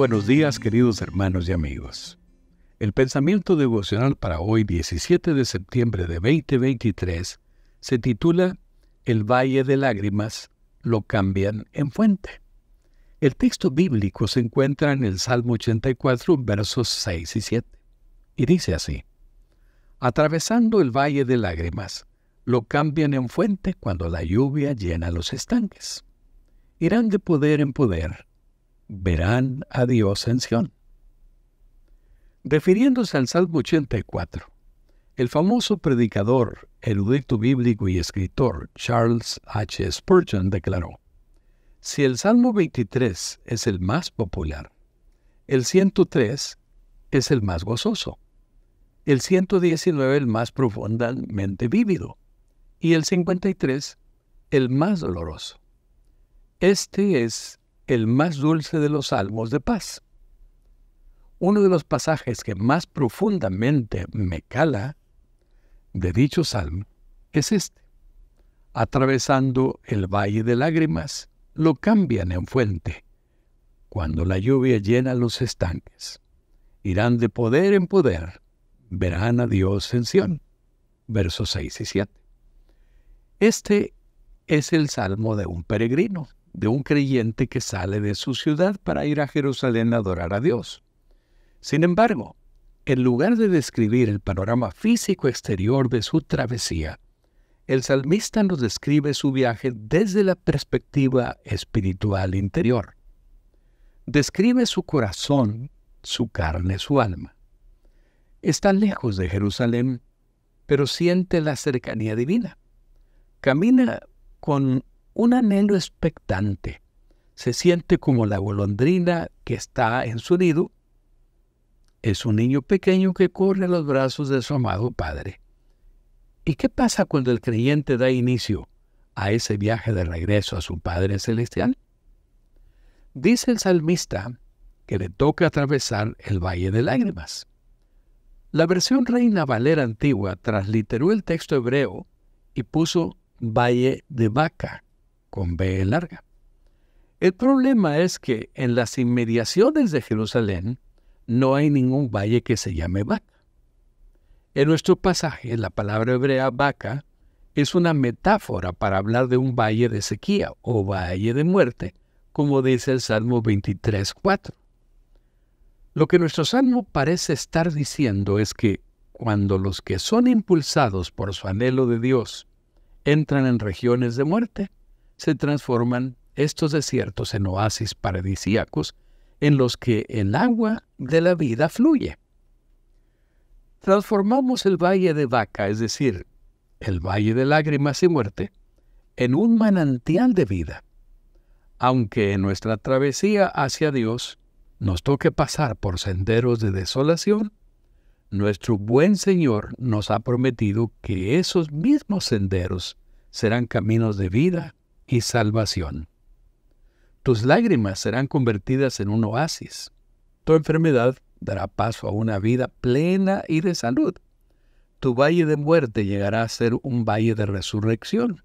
buenos días queridos hermanos y amigos. El pensamiento devocional para hoy 17 de septiembre de 2023 se titula El Valle de Lágrimas lo cambian en fuente. El texto bíblico se encuentra en el Salmo 84 versos 6 y 7 y dice así, Atravesando el Valle de Lágrimas lo cambian en fuente cuando la lluvia llena los estanques. Irán de poder en poder verán a Dios en Sion. Refiriéndose al Salmo 84, el famoso predicador, erudito bíblico y escritor Charles H. Spurgeon declaró, si el Salmo 23 es el más popular, el 103 es el más gozoso, el 119 el más profundamente vívido y el 53 el más doloroso. Este es el más dulce de los salmos de paz. Uno de los pasajes que más profundamente me cala de dicho salmo es este. Atravesando el valle de lágrimas, lo cambian en fuente. Cuando la lluvia llena los estanques, irán de poder en poder, verán a Dios en Sión. Versos 6 y 7. Este es el salmo de un peregrino de un creyente que sale de su ciudad para ir a Jerusalén a adorar a Dios. Sin embargo, en lugar de describir el panorama físico exterior de su travesía, el salmista nos describe su viaje desde la perspectiva espiritual interior. Describe su corazón, su carne, su alma. Está lejos de Jerusalén, pero siente la cercanía divina. Camina con un anhelo expectante. Se siente como la golondrina que está en su nido. Es un niño pequeño que corre a los brazos de su amado Padre. ¿Y qué pasa cuando el creyente da inicio a ese viaje de regreso a su Padre Celestial? Dice el salmista que le toca atravesar el Valle de Lágrimas. La versión Reina Valera antigua transliteró el texto hebreo y puso Valle de Vaca con B larga. El problema es que en las inmediaciones de Jerusalén no hay ningún valle que se llame Vaca. En nuestro pasaje, la palabra hebrea vaca es una metáfora para hablar de un valle de sequía o valle de muerte, como dice el Salmo 23.4. Lo que nuestro Salmo parece estar diciendo es que cuando los que son impulsados por su anhelo de Dios entran en regiones de muerte, se transforman estos desiertos en oasis paradisíacos en los que el agua de la vida fluye. Transformamos el valle de Vaca, es decir, el valle de lágrimas y muerte, en un manantial de vida. Aunque en nuestra travesía hacia Dios nos toque pasar por senderos de desolación, nuestro buen Señor nos ha prometido que esos mismos senderos serán caminos de vida y salvación. Tus lágrimas serán convertidas en un oasis. Tu enfermedad dará paso a una vida plena y de salud. Tu valle de muerte llegará a ser un valle de resurrección.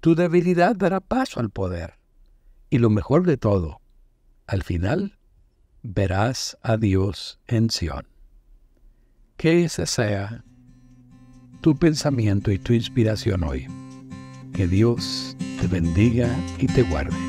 Tu debilidad dará paso al poder. Y lo mejor de todo, al final verás a Dios en Sión. Que ese sea tu pensamiento y tu inspiración hoy. Que Dios te bendiga y te guarde.